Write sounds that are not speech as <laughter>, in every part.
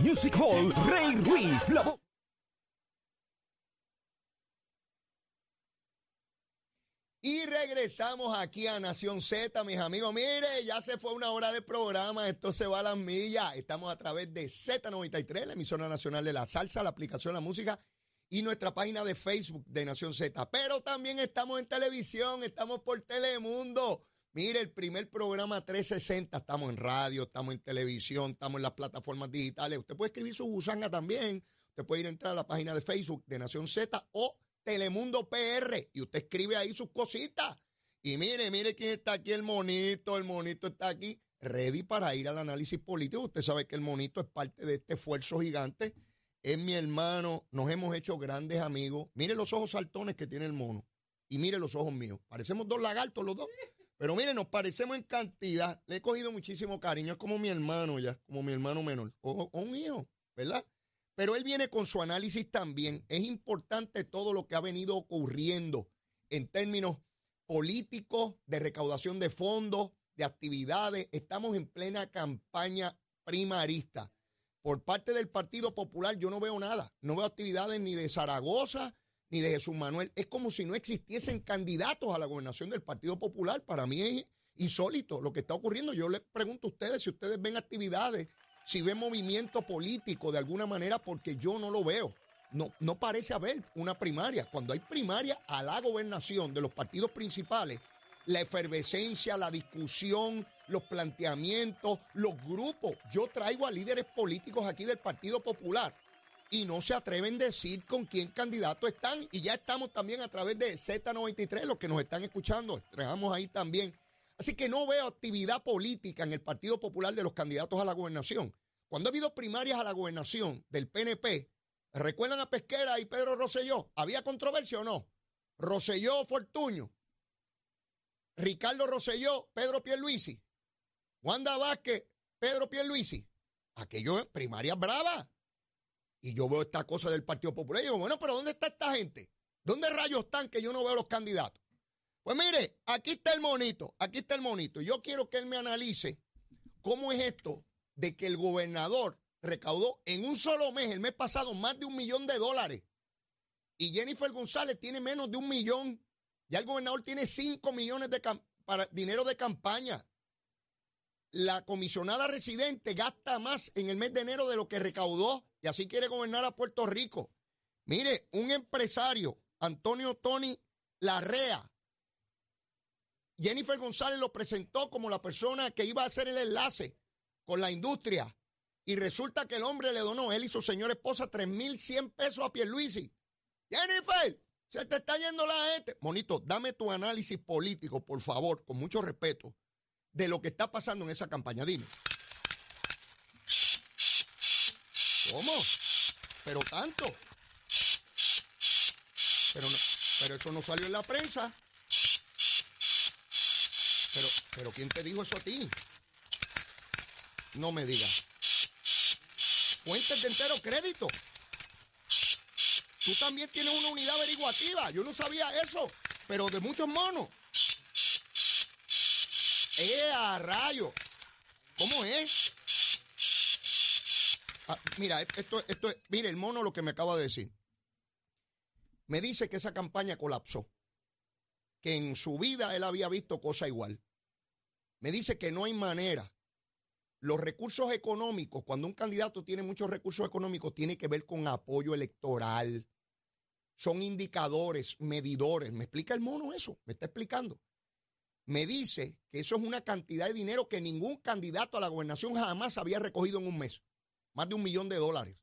Music Hall, Rey Ruiz, la voz. Y regresamos aquí a Nación Z, mis amigos. Mire, ya se fue una hora de programa, esto se va a las millas. Estamos a través de Z93, la emisora nacional de la salsa, la aplicación la música y nuestra página de Facebook de Nación Z. Pero también estamos en televisión, estamos por Telemundo. Mire, el primer programa 360, estamos en radio, estamos en televisión, estamos en las plataformas digitales. Usted puede escribir su gusanga también. Usted puede ir a entrar a la página de Facebook de Nación Z o Telemundo PR y usted escribe ahí sus cositas. Y mire, mire quién está aquí, el monito, el monito está aquí, ready para ir al análisis político. Usted sabe que el monito es parte de este esfuerzo gigante. Es mi hermano, nos hemos hecho grandes amigos. Mire los ojos saltones que tiene el mono y mire los ojos míos. Parecemos dos lagartos los dos. Pero mire, nos parecemos en cantidad. Le he cogido muchísimo cariño. Es como mi hermano ya, como mi hermano menor. O, o un hijo, ¿verdad? Pero él viene con su análisis también. Es importante todo lo que ha venido ocurriendo en términos políticos, de recaudación de fondos, de actividades. Estamos en plena campaña primarista. Por parte del Partido Popular yo no veo nada. No veo actividades ni de Zaragoza ni de Jesús Manuel. Es como si no existiesen candidatos a la gobernación del Partido Popular. Para mí es insólito lo que está ocurriendo. Yo les pregunto a ustedes si ustedes ven actividades si ve movimiento político de alguna manera, porque yo no lo veo. No, no parece haber una primaria. Cuando hay primaria a la gobernación de los partidos principales, la efervescencia, la discusión, los planteamientos, los grupos. Yo traigo a líderes políticos aquí del Partido Popular y no se atreven a decir con quién candidato están. Y ya estamos también a través de Z93, los que nos están escuchando, entregamos ahí también Así que no veo actividad política en el Partido Popular de los candidatos a la gobernación. Cuando ha habido primarias a la gobernación del PNP, ¿recuerdan a Pesquera y Pedro Rosselló? ¿Había controversia o no? Rosselló Fortuño, Ricardo Rosselló, Pedro Pierluisi, Wanda Vázquez, Pedro Pierluisi. Aquello es primaria brava. Y yo veo esta cosa del Partido Popular y digo, bueno, pero ¿dónde está esta gente? ¿Dónde rayos están que yo no veo los candidatos? Pues mire, aquí está el monito, aquí está el monito. Yo quiero que él me analice cómo es esto de que el gobernador recaudó en un solo mes, el mes pasado, más de un millón de dólares. Y Jennifer González tiene menos de un millón. Ya el gobernador tiene cinco millones de dinero de campaña. La comisionada residente gasta más en el mes de enero de lo que recaudó y así quiere gobernar a Puerto Rico. Mire, un empresario, Antonio Tony Larrea, Jennifer González lo presentó como la persona que iba a hacer el enlace con la industria. Y resulta que el hombre le donó, él y su señora esposa, 3.100 pesos a Pierluisi. Jennifer, se te está yendo la gente. Monito, dame tu análisis político, por favor, con mucho respeto, de lo que está pasando en esa campaña. Dime. ¿Cómo? Pero tanto. Pero, pero eso no salió en la prensa. Pero, pero ¿quién te dijo eso a ti? No me digas. Fuentes de entero crédito. Tú también tienes una unidad averiguativa. Yo no sabía eso, pero de muchos monos. ¡Eh, a rayo! ¿Cómo es? Ah, mira, esto, esto, mire, el mono lo que me acaba de decir. Me dice que esa campaña colapsó que en su vida él había visto cosa igual. Me dice que no hay manera. Los recursos económicos, cuando un candidato tiene muchos recursos económicos, tiene que ver con apoyo electoral. Son indicadores, medidores. ¿Me explica el mono eso? ¿Me está explicando? Me dice que eso es una cantidad de dinero que ningún candidato a la gobernación jamás había recogido en un mes. Más de un millón de dólares.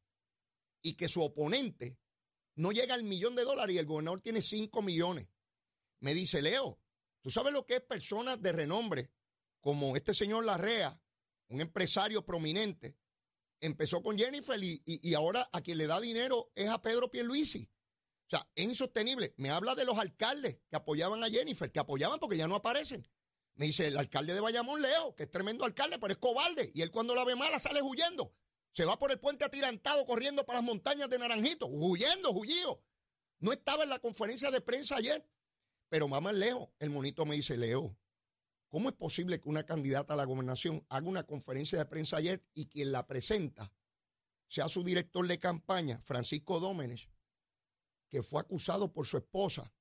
Y que su oponente no llega al millón de dólares y el gobernador tiene cinco millones me dice, Leo, ¿tú sabes lo que es personas de renombre como este señor Larrea, un empresario prominente? Empezó con Jennifer y, ahora a quien le da dinero es a Pedro Pierluisi. O sea, es insostenible. Me habla de los alcaldes que apoyaban a Jennifer, que apoyaban porque ya no aparecen. Me dice el alcalde de Bayamón, Leo, que es tremendo alcalde, pero es cobarde. Y él cuando la ve mala sale huyendo. Se va por el puente atirantado corriendo para las montañas de Naranjito, huyendo, huyido. No estaba en la conferencia de prensa ayer. Pero va más lejos. El monito me dice, Leo, ¿cómo es posible que una candidata a la gobernación haga una conferencia de prensa ayer y quien la presenta sea su director de campaña, Francisco Dómenes, que fue acusado por su esposa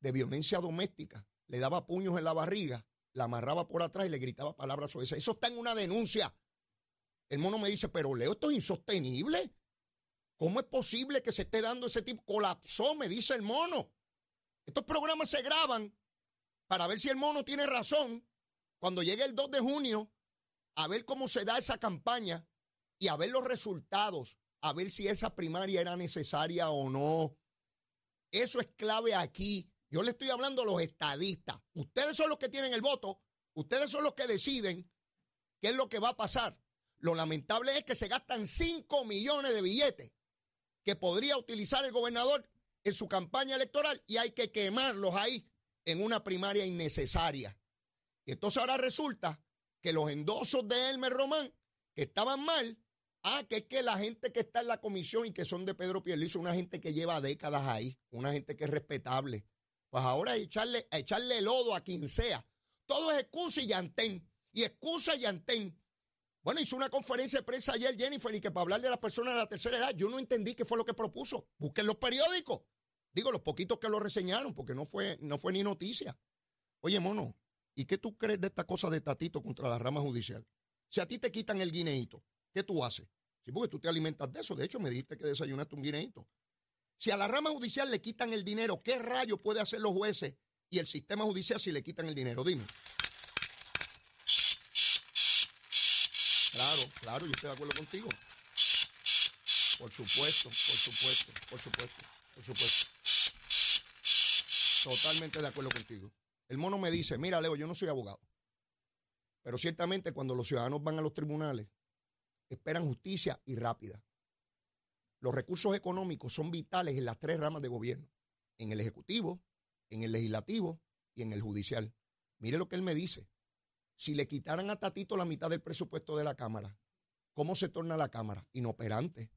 de violencia doméstica, le daba puños en la barriga, la amarraba por atrás y le gritaba palabras sobre eso. Eso está en una denuncia. El mono me dice, pero Leo, esto es insostenible. ¿Cómo es posible que se esté dando ese tipo? Colapsó, me dice el mono. Estos programas se graban para ver si el mono tiene razón cuando llegue el 2 de junio, a ver cómo se da esa campaña y a ver los resultados, a ver si esa primaria era necesaria o no. Eso es clave aquí. Yo le estoy hablando a los estadistas. Ustedes son los que tienen el voto, ustedes son los que deciden qué es lo que va a pasar. Lo lamentable es que se gastan 5 millones de billetes que podría utilizar el gobernador en su campaña electoral y hay que quemarlos ahí en una primaria innecesaria. Entonces ahora resulta que los endosos de Elmer Román, que estaban mal, ah, que es que la gente que está en la comisión y que son de Pedro Pierluisi, una gente que lleva décadas ahí, una gente que es respetable, pues ahora echarle, echarle lodo a quien sea. Todo es excusa y llantén. Y excusa y llantén. Bueno, hizo una conferencia de prensa ayer Jennifer y que para hablar de las personas de la tercera edad, yo no entendí qué fue lo que propuso. Busquen los periódicos. Digo, los poquitos que lo reseñaron, porque no fue, no fue ni noticia. Oye, mono, ¿y qué tú crees de esta cosa de Tatito contra la rama judicial? Si a ti te quitan el guineíto, ¿qué tú haces? Sí, porque tú te alimentas de eso. De hecho, me dijiste que desayunaste un guineíto. Si a la rama judicial le quitan el dinero, ¿qué rayo puede hacer los jueces y el sistema judicial si le quitan el dinero? Dime. Claro, claro, yo estoy de acuerdo contigo. Por supuesto, por supuesto, por supuesto, por supuesto. Totalmente de acuerdo contigo. El mono me dice, mira, Leo, yo no soy abogado. Pero ciertamente cuando los ciudadanos van a los tribunales, esperan justicia y rápida. Los recursos económicos son vitales en las tres ramas de gobierno, en el Ejecutivo, en el Legislativo y en el Judicial. Mire lo que él me dice. Si le quitaran a Tatito la mitad del presupuesto de la Cámara, ¿cómo se torna la Cámara? Inoperante.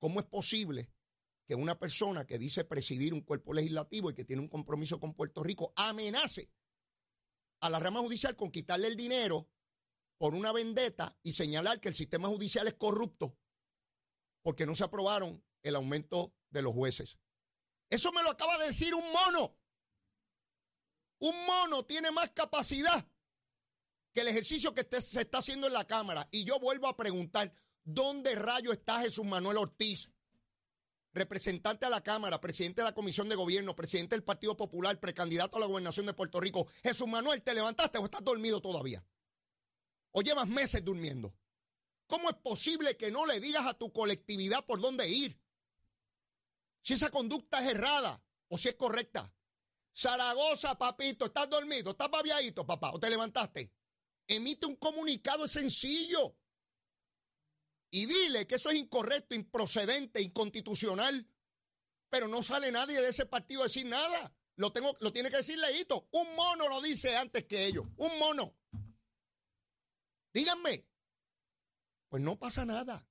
¿Cómo es posible que una persona que dice presidir un cuerpo legislativo y que tiene un compromiso con Puerto Rico amenace a la rama judicial con quitarle el dinero por una vendetta y señalar que el sistema judicial es corrupto porque no se aprobaron el aumento de los jueces. Eso me lo acaba de decir un mono. Un mono tiene más capacidad que el ejercicio que se está haciendo en la Cámara. Y yo vuelvo a preguntar, ¿dónde rayo está Jesús Manuel Ortiz? Representante a la Cámara, presidente de la Comisión de Gobierno, presidente del Partido Popular, precandidato a la gobernación de Puerto Rico. Jesús Manuel, ¿te levantaste o estás dormido todavía? ¿O llevas meses durmiendo? ¿Cómo es posible que no le digas a tu colectividad por dónde ir? Si esa conducta es errada o si es correcta. Zaragoza, papito, ¿estás dormido? ¿Estás babiadito, papá? ¿O te levantaste? Emite un comunicado, es sencillo. Y dile que eso es incorrecto, improcedente, inconstitucional. Pero no sale nadie de ese partido a decir nada. Lo, tengo, lo tiene que decir Leito. Un mono lo dice antes que ellos. Un mono. Díganme, pues no pasa nada,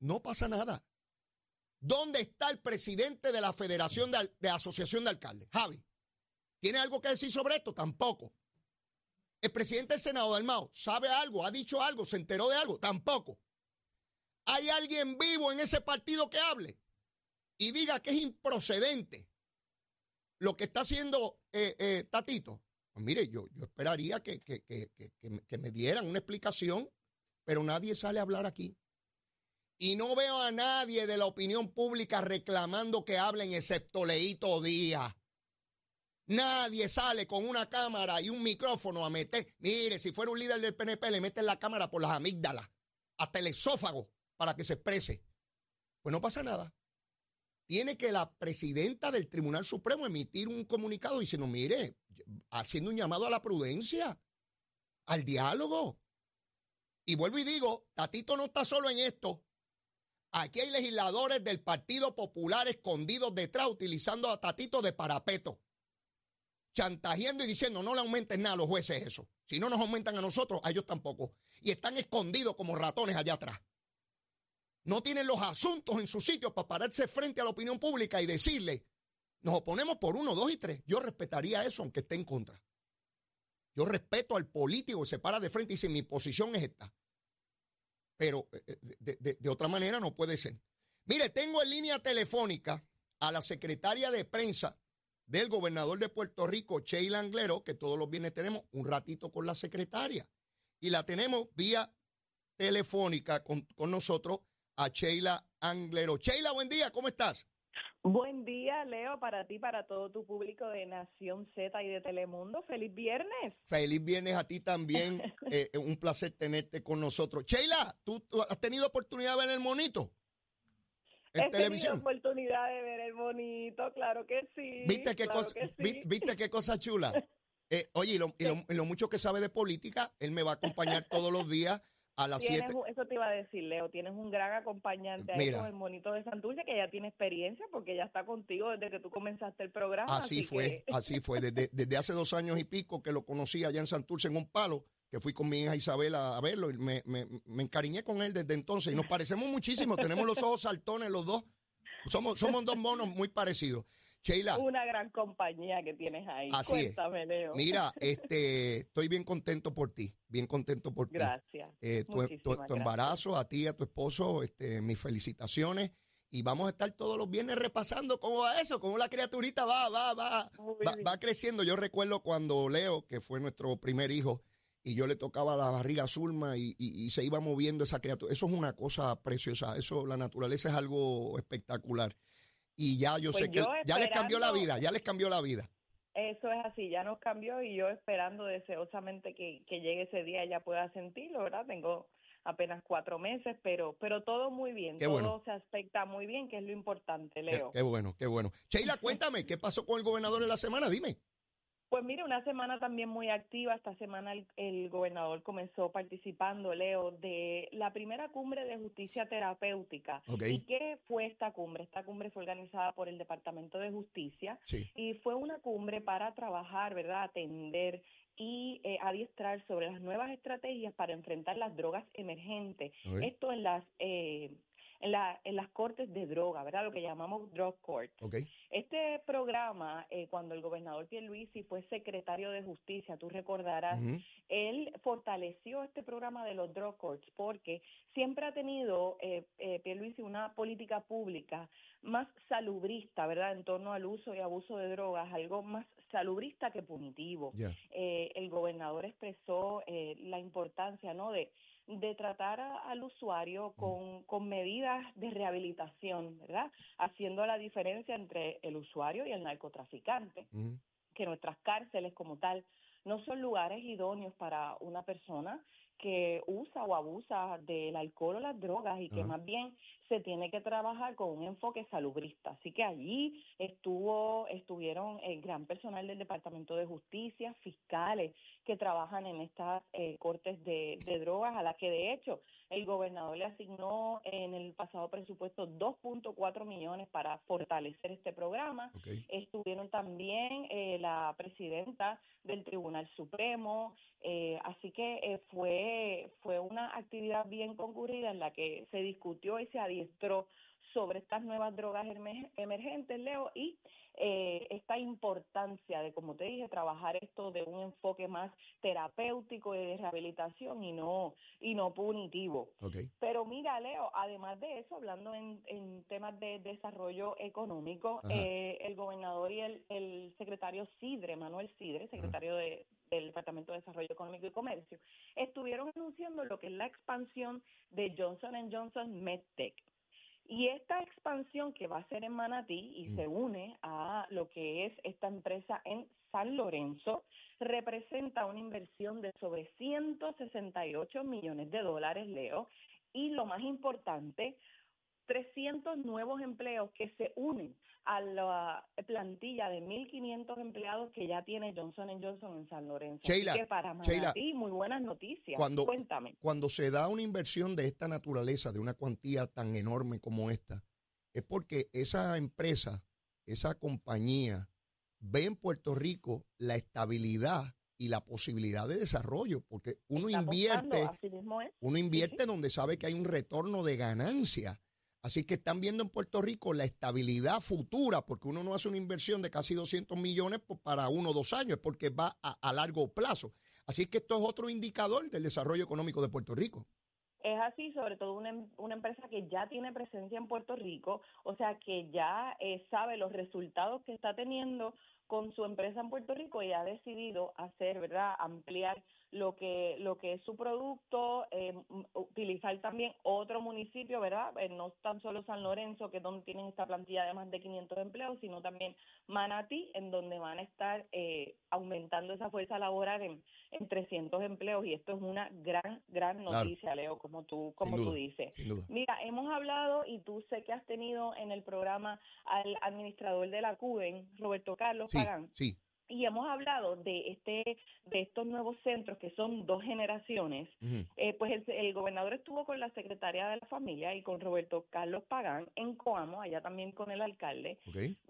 no pasa nada. ¿Dónde está el presidente de la Federación de, Asociación de Alcaldes? Javi, ¿tiene algo que decir sobre esto? Tampoco. El presidente del Senado, Dalmao, ¿sabe algo? ¿Ha dicho algo? ¿Se enteró de algo? Tampoco. ¿Hay alguien vivo en ese partido que hable y diga que es improcedente lo que está haciendo eh, eh, Tatito? Pues mire, yo, yo esperaría que, que me dieran una explicación pero nadie sale a hablar aquí. Y no veo a nadie de la opinión pública reclamando que hablen excepto Leito Díaz. Nadie sale con una cámara y un micrófono a meter. Mire, si fuera un líder del PNP, le meten la cámara por las amígdalas, hasta el esófago, para que se exprese. Pues no pasa nada. Tiene que la presidenta del Tribunal Supremo emitir un comunicado diciendo, mire, haciendo un llamado a la prudencia, al diálogo. Y vuelvo y digo, Tatito no está solo en esto. Aquí hay legisladores del Partido Popular escondidos detrás utilizando a Tatito de parapeto. Chantajeando y diciendo, no le aumenten nada a los jueces eso. Si no nos aumentan a nosotros, a ellos tampoco. Y están escondidos como ratones allá atrás. No tienen los asuntos en su sitio para pararse frente a la opinión pública y decirle, nos oponemos por uno, dos y tres. Yo respetaría eso aunque esté en contra. Yo respeto al político que se para de frente y dice, mi posición es esta. pero eh, de, de- de otra manera no puede ser. Mire, tengo en línea telefónica a la secretaria de prensa del gobernador de Puerto Rico, Sheila Anglero, que todos los viernes tenemos un ratito con la secretaria. Y la tenemos vía telefónica con, con nosotros a Sheila Anglero. Sheila, buen día, ¿cómo estás? Buen día, Leo, para ti, para todo tu público de Nación Z y de Telemundo. ¡Feliz viernes! Feliz viernes a ti también. <laughs> Eh, un placer tenerte con nosotros. Sheila, ¿tú, tú has tenido oportunidad de ver el monito? En televisión. tenido oportunidad de ver el bonito, claro que sí. ¿Viste qué, claro cosa, que sí. vi- ¿Viste qué cosa chula? <laughs> Eh, oye, y lo, y lo- y lo mucho que sabe de política, él me va a acompañar todos los días a las Tienes 7. un- eso te iba a decir, Leo. Tienes un gran acompañante ahí Mira. con el monito de Santurce que ya tiene experiencia porque ya está contigo desde que tú comenzaste el programa. Así fue, que- así fue. Desde, desde hace dos años y pico que lo conocí allá en Santurce en un palo, que fui con mi hija Isabela a verlo y me, me, me encariñé con él desde entonces. Y nos parecemos muchísimo, tenemos los ojos saltones los dos. Somos, somos dos monos muy parecidos. Sheila, Una gran compañía que tienes ahí. Así es. Cuéntame, Leo. mira, <laughs> este, estoy bien contento por ti, bien contento por ti. Gracias. Eh, tu, tu- tu gracias. embarazo, a ti a tu esposo, este, mis felicitaciones. Y vamos a estar todos los viernes repasando cómo va eso, cómo la criaturita va, va, va, va creciendo. Yo recuerdo cuando Leo, que fue nuestro primer hijo, y yo le tocaba la barriga a Zulma y, y- y se iba moviendo esa criatura. Eso es una cosa preciosa. Eso, la naturaleza es algo espectacular. Y ya yo Pues sé que ya les cambió la vida, ya les cambió la vida. Eso es así, ya nos cambió y yo esperando deseosamente que, que llegue ese día ella pueda sentirlo, ¿verdad? Tengo apenas cuatro meses, pero pero todo muy bien, Qué todo bueno. se aspecta muy bien, que es lo importante, Qué, Leo. qué bueno, qué bueno. Sheila, <laughs> cuéntame, ¿qué pasó con el gobernador en la semana? Dime. Pues mire, una semana también muy activa. Esta semana el, el gobernador comenzó participando, Leo, de la primera cumbre de justicia terapéutica. ¿Y qué fue esta cumbre? Esta cumbre fue organizada por el Departamento de Justicia Sí. y fue una cumbre para trabajar, ¿verdad? Atender y eh, adiestrar sobre las nuevas estrategias para enfrentar las drogas emergentes. Esto en las eh, en, la, en las cortes de droga, ¿verdad? Lo que llamamos drug court. Ok. Este programa, eh, cuando el gobernador Pierluisi fue secretario de Justicia, tú recordarás, él fortaleció este programa de los drug courts porque siempre ha tenido eh, eh, Pierluisi una política pública más salubrista, ¿verdad? En torno al uso y abuso de drogas, algo más salubrista que punitivo. Eh, el gobernador expresó eh, la importancia, ¿no? De de tratar a- al usuario con, con medidas de rehabilitación, ¿verdad? Haciendo la diferencia entre el usuario y el narcotraficante Ujú. que nuestras cárceles como tal no son lugares idóneos para una persona que usa o abusa del alcohol o las drogas y que más bien se tiene que trabajar con un enfoque salubrista. Así que allí estuvo, estuvieron el gran personal del Departamento de Justicia, fiscales que trabajan en estas eh, cortes de, de drogas, a las que de hecho el gobernador le asignó en el pasado presupuesto 2.4 millones para fortalecer este programa. Estuvieron también eh, la presidenta del Tribunal Supremo, eh, así que eh, fue, fue una actividad bien concurrida en la que se discutió y se adiestró sobre estas nuevas drogas emer- emergentes, Leo, y eh, esta importancia de, como te dije, trabajar esto de un enfoque más terapéutico y de rehabilitación y no, y no punitivo. Ok. Pero mira, Leo, además de eso, hablando en, en temas de desarrollo económico, eh, el gobernador y el, el secretario Sidre, Manuel Sidre, secretario de, del Departamento de Desarrollo Económico y Comercio, estuvieron anunciando lo que es la expansión de Johnson Johnson MedTech. Y esta expansión que va a ser en Manatí y Mm. se une a lo que es esta empresa en San Lorenzo, representa una inversión de sobre 168 millones de dólares, Leo, y lo más importante, 300 nuevos empleos que se unen a la plantilla de 1.500 empleados que ya tiene Johnson Johnson en San Lorenzo. Así Sheila, que para Manatí, muy buenas noticias. cuando- Cuéntame. Cuando se da una inversión de esta naturaleza, de una cuantía tan enorme como esta, es porque esa empresa, esa compañía, ve en Puerto Rico la estabilidad y la posibilidad de desarrollo, porque uno Está invierte, uno invierte donde sabe que hay un retorno de ganancia. Así que están viendo en Puerto Rico la estabilidad futura, porque uno no hace una inversión de casi 200 millones pues, para uno o dos años, porque va a, a largo plazo. Así que esto es otro indicador del desarrollo económico de Puerto Rico. Es así, sobre todo una, una empresa que ya tiene presencia en Puerto Rico, o sea, que ya eh, sabe los resultados que está teniendo con su empresa en Puerto Rico y ha decidido hacer, ¿verdad?, ampliar lo que lo que es su producto, eh, utilizar también otro municipio, ¿verdad? Eh, no tan solo San Lorenzo, que es donde tienen esta plantilla de más de 500 empleos, sino también Manatí, en donde van a estar eh, aumentando esa fuerza laboral en, en 300 empleos y esto es una gran, gran Claro. noticia, Leo, como tú, como Sin tú duda, dices. Duda. Mira, hemos hablado y tú sé que has tenido en el programa al administrador de la CUBEN, Roberto Carlos Sí, Pagán, sí. Y hemos hablado de este de estos nuevos centros que son dos generaciones. Eh, pues el, el gobernador estuvo con la secretaria de la familia y con Roberto Carlos Pagán en Coamo, allá también con el alcalde,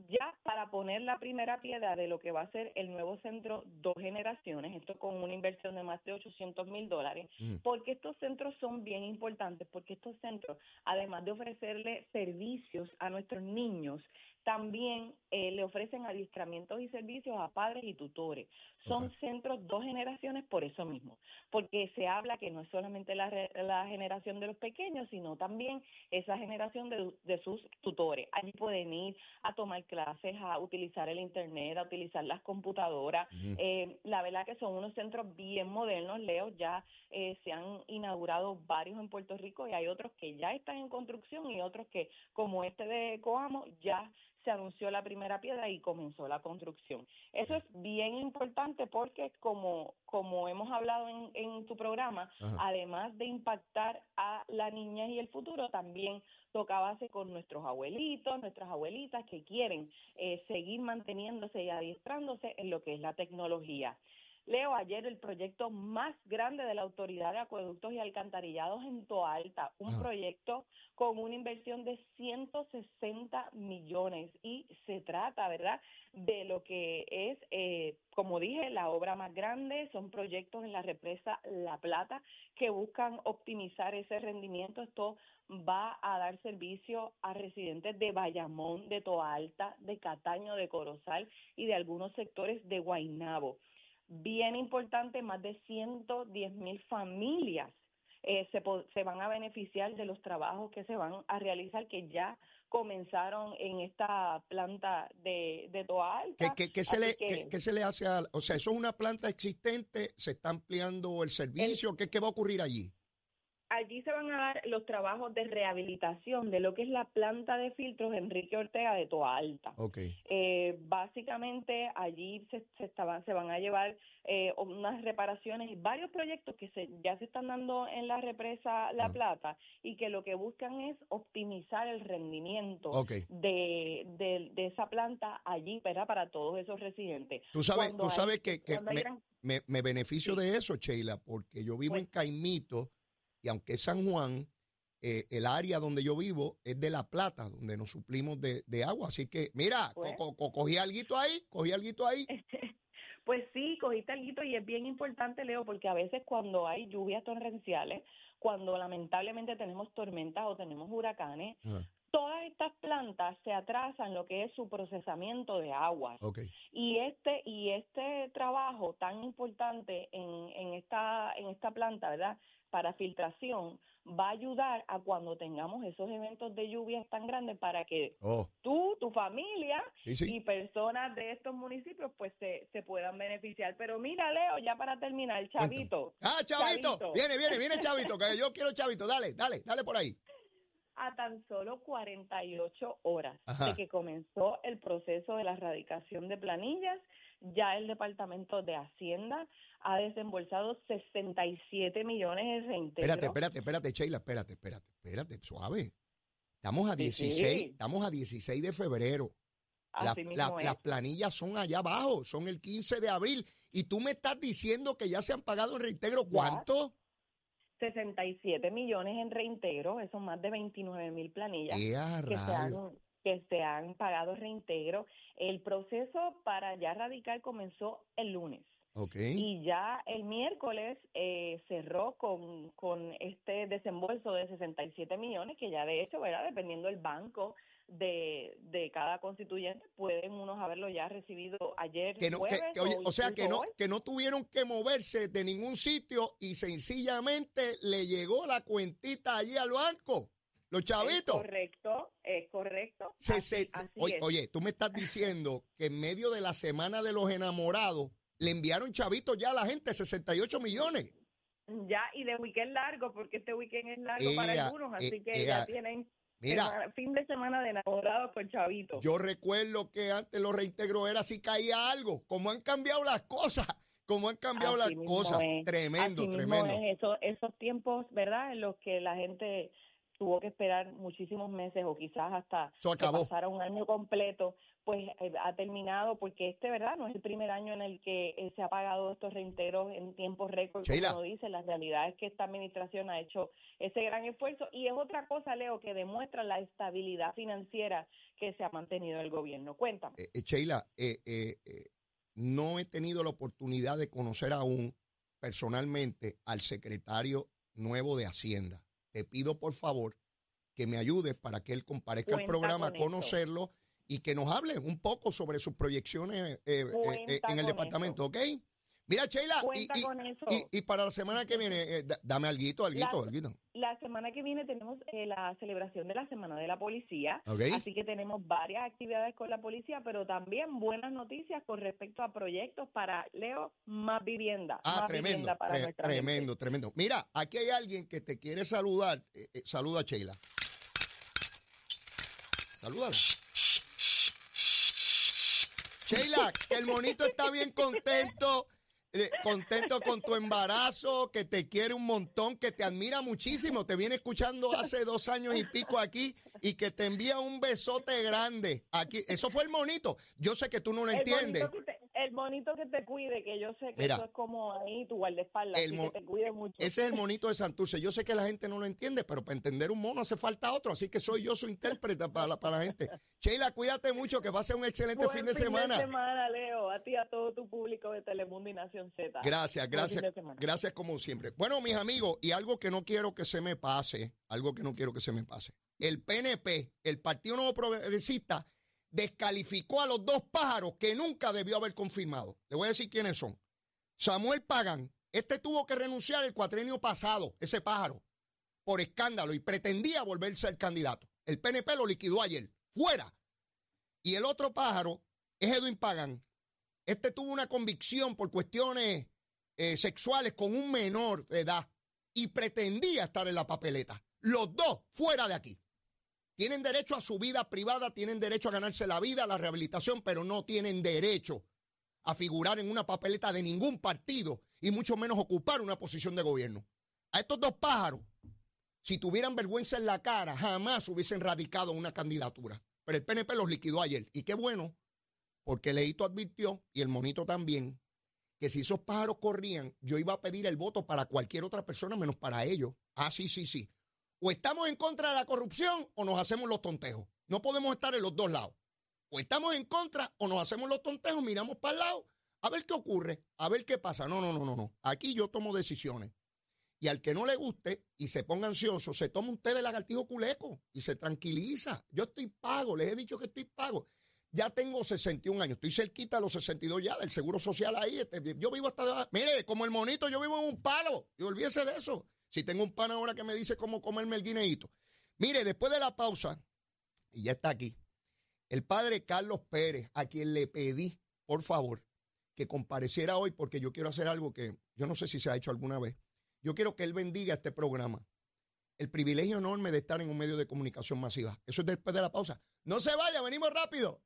ya para poner la primera piedra de lo que va a ser el nuevo centro dos generaciones, esto con una inversión de más de 800 mil dólares, porque estos centros son bien importantes, porque estos centros, además de ofrecerle servicios a nuestros niños, también eh, le ofrecen adiestramientos y servicios a padres y tutores. Son centros dos generaciones por eso mismo, porque se habla que no es solamente la, la generación de los pequeños, sino también esa generación de, de sus tutores. Allí pueden ir a tomar clases, a utilizar el Internet, a utilizar las computadoras. Eh, la verdad que son unos centros bien modernos, Leo, ya eh, se han inaugurado varios en Puerto Rico y hay otros que ya están en construcción y otros que, como este de Coamo, ya se anunció la primera piedra y comenzó la construcción. Eso es bien importante porque como, como hemos hablado en, en tu programa, Ajá. además de impactar a la niñez y el futuro, también toca base con nuestros abuelitos, nuestras abuelitas que quieren eh, seguir manteniéndose y adiestrándose en lo que es la tecnología. Leo, ayer el proyecto más grande de la Autoridad de Acueductos y Alcantarillados en Toalta, un Ajá. proyecto con una inversión de 160 millones y se trata, ¿verdad?, de lo que es, eh, como dije, la obra más grande, son proyectos en la represa La Plata que buscan optimizar ese rendimiento. Esto va a dar servicio a residentes de Bayamón, de Toalta, de Cataño, de Corozal y de algunos sectores de Guaynabo. Bien importante, más de 110 mil familias eh, se, se van a beneficiar de los trabajos que se van a realizar, que ya comenzaron en esta planta de, de Toa ¿Qué, Alta. qué- qué se le, que- qué- se le hace a, o sea, eso es una planta existente, se está ampliando el servicio, ¿qué, qué va a ocurrir allí? Allí se van a dar los trabajos de rehabilitación de lo que es la planta de filtros Enrique Ortega de Toa Alta. Eh, básicamente allí se, se, estaban, se van a llevar eh, unas reparaciones y varios proyectos que se, ya se están dando en la represa La Ah. Plata y que lo que buscan es optimizar el rendimiento ok. de, de, de esa planta allí ¿verdad? para todos esos residentes. Tú sabes, Cuando tú hay- sabes que, que me, gran- me- me beneficio de eso, Sheila, porque yo vivo Pues- en Caimito y aunque es San Juan, eh, el área donde yo vivo es de La Plata, donde nos suplimos de, de agua. Así que, mira, Pues- co- co- cogí alguito ahí, cogí alguito ahí. <laughs> Pues sí, cogiste algo y es bien importante, Leo, porque a veces cuando hay lluvias torrenciales, cuando lamentablemente tenemos tormentas o tenemos huracanes, Ajá, todas estas plantas se atrasan lo que es su procesamiento de aguas. ok, Y este y este trabajo tan importante en, en esta en esta planta, ¿verdad? Para filtración va a ayudar a cuando tengamos esos eventos de lluvias tan grandes para que oh, tú, tu familia sí, sí. y personas de estos municipios pues se, se puedan beneficiar. Pero mira, Leo, ya para terminar, Chavito, Ah, Chavito, Chavito. viene, viene, viene Chavito, que yo quiero Chavito, dale, dale, dale por ahí. a tan solo 48 horas Ajá. de que comenzó el proceso de la erradicación de planillas, ya el Departamento de Hacienda ha desembolsado 67 millones de reintegro. Espérate, espérate, espérate, Sheila, espérate, espérate, espérate, suave. Estamos a Sí, 16, sí. estamos a 16 de febrero. La- la- las planillas son allá abajo, son el 15 de abril. Y tú me estás diciendo que ya se han pagado en reintegro. ¿Cuánto? 67 millones en reintegro, eso más de 29 mil planillas. ¡Qué a que se han que se han pagado reintegro. El proceso para ya radicar comenzó el lunes. Y ya el miércoles eh, cerró con, con este desembolso de 67 millones, que ya de hecho, ¿verdad? Dependiendo del banco de, de cada constituyente, pueden unos haberlo ya recibido ayer Que no, que- jueves que, oye, o sea, que no, hoy. que no tuvieron que moverse de ningún sitio y sencillamente le llegó la cuentita allí al banco. Los Es chavitos. correcto, es correcto. Se- así, se- así oye, es. oye, tú me estás diciendo que en medio de la semana de los enamorados le enviaron chavitos ya a la gente 68 millones. Ya, y de weekend largo, porque este weekend es largo para algunos, así eh, que ya tienen Mira, semana- fin de semana de enamorados con chavitos. yo recuerdo que antes los reintegros era si caía algo. Como han cambiado las cosas, como han cambiado Así las cosas. es. Tremendo, Así tremendo. es eso- esos tiempos, ¿verdad? En los que la gente tuvo que esperar muchísimos meses o quizás hasta que pasara un año completo, pues eh, ha terminado porque este, ¿verdad? No es el primer año en el que eh, se ha pagado estos reintegros en tiempos récord, Sheila. como dice. La realidad es que esta administración ha hecho ese gran esfuerzo y es otra cosa, Leo, que demuestra la estabilidad financiera que se ha mantenido el gobierno. Cuéntame. Eh, eh, Sheila, no he tenido la oportunidad de conocer aún personalmente al secretario nuevo de Hacienda. Te pido por favor que me ayudes para que él comparezca al Cuenta programa a con eso. conocerlo y que nos hable un poco sobre sus proyecciones eh, eh, eh, en el departamento, ¿ok? Mira, Sheila, y, Cuenta y- con eso. y- para la semana que viene, eh, da- dame alguito, alguito, La- alguito. La semana que viene tenemos eh, la celebración de la Semana de la Policía, así que tenemos varias actividades con la policía, pero también buenas noticias con respecto a proyectos para, Leo, más vivienda. Ah, más tremendo, vivienda para tre- nuestra gente. tremendo, tremendo. Mira, aquí hay alguien que te quiere saludar. Eh, saluda a Sheila. Salúdala. Sheila, el monito está bien contento, eh, contento con tu embarazo, que te quiere un montón, que te admira muchísimo, te viene escuchando hace dos años y pico aquí y que te envía un besote grande. Aquí, eso fue el monito. Yo sé que tú no lo El entiendes. que el bonito que te cuide, que yo sé que Mira, eso es como ahí tu guardaespaldas, el así que te cuide mucho. Ese es el <laughs> monito de Santurce. Yo sé que la gente no lo entiende, pero para entender un mono hace falta otro. Así que soy yo su intérprete para la, para la gente. Sheila, cuídate mucho, que va a ser un excelente Buen fin de semana. semana, Leo, a ti y a todo tu público de Telemundo y Nación Z. Gracias, gracias. fin de. Gracias como siempre. Bueno, mis amigos, y algo que no quiero que se me pase, algo que no quiero que se me pase. El PNP, el Partido Nuevo Progresista, descalificó a los dos pájaros que nunca debió haber confirmado. Le voy a decir quiénes son. Samuel Pagan, este tuvo que renunciar el cuatrenio pasado, ese pájaro, por escándalo y pretendía volverse el candidato. El PNP lo liquidó ayer, fuera. Y el otro pájaro es Edwin Pagan. Este tuvo una convicción por cuestiones eh, sexuales con un menor de edad y pretendía estar en la papeleta. Los dos fuera de aquí. Tienen derecho a su vida privada, tienen derecho a ganarse la vida, la rehabilitación, pero no tienen derecho a figurar en una papeleta de ningún partido y mucho menos ocupar una posición de gobierno. A estos dos pájaros, si tuvieran vergüenza en la cara, jamás hubiesen radicado una candidatura. Pero el PNP los liquidó ayer. Y qué bueno, porque Leito advirtió, y el monito también, que si esos pájaros corrían, yo iba a pedir el voto para cualquier otra persona menos para ellos. Ah, sí, sí, sí. O estamos en contra de la corrupción o nos hacemos los tontejos. No podemos estar en los dos lados. O estamos en contra o nos hacemos los tontejos, miramos para el lado, a ver qué ocurre, a ver qué pasa. No, no, no, no, no. Aquí yo tomo decisiones. Y al que no le guste y se ponga ansioso, se toma un té de lagartijo culeco y se tranquiliza. Yo estoy pago, les he dicho que estoy pago. Ya tengo 61 años, estoy cerquita a los 62 ya del seguro social ahí. este, yo vivo hasta. Mire, como el monito, yo vivo en un palo. Y olvídese de eso. Si tengo un pan ahora que me dice cómo comerme el guineíto. Mire, después de la pausa, y ya está aquí, el padre Carlos Pérez, a quien le pedí, por favor, que compareciera hoy, porque yo quiero hacer algo que yo no sé si se ha hecho alguna vez. Yo quiero que él bendiga este programa. El privilegio enorme de estar en un medio de comunicación masiva. Eso es después de la pausa. No se vaya, venimos rápido.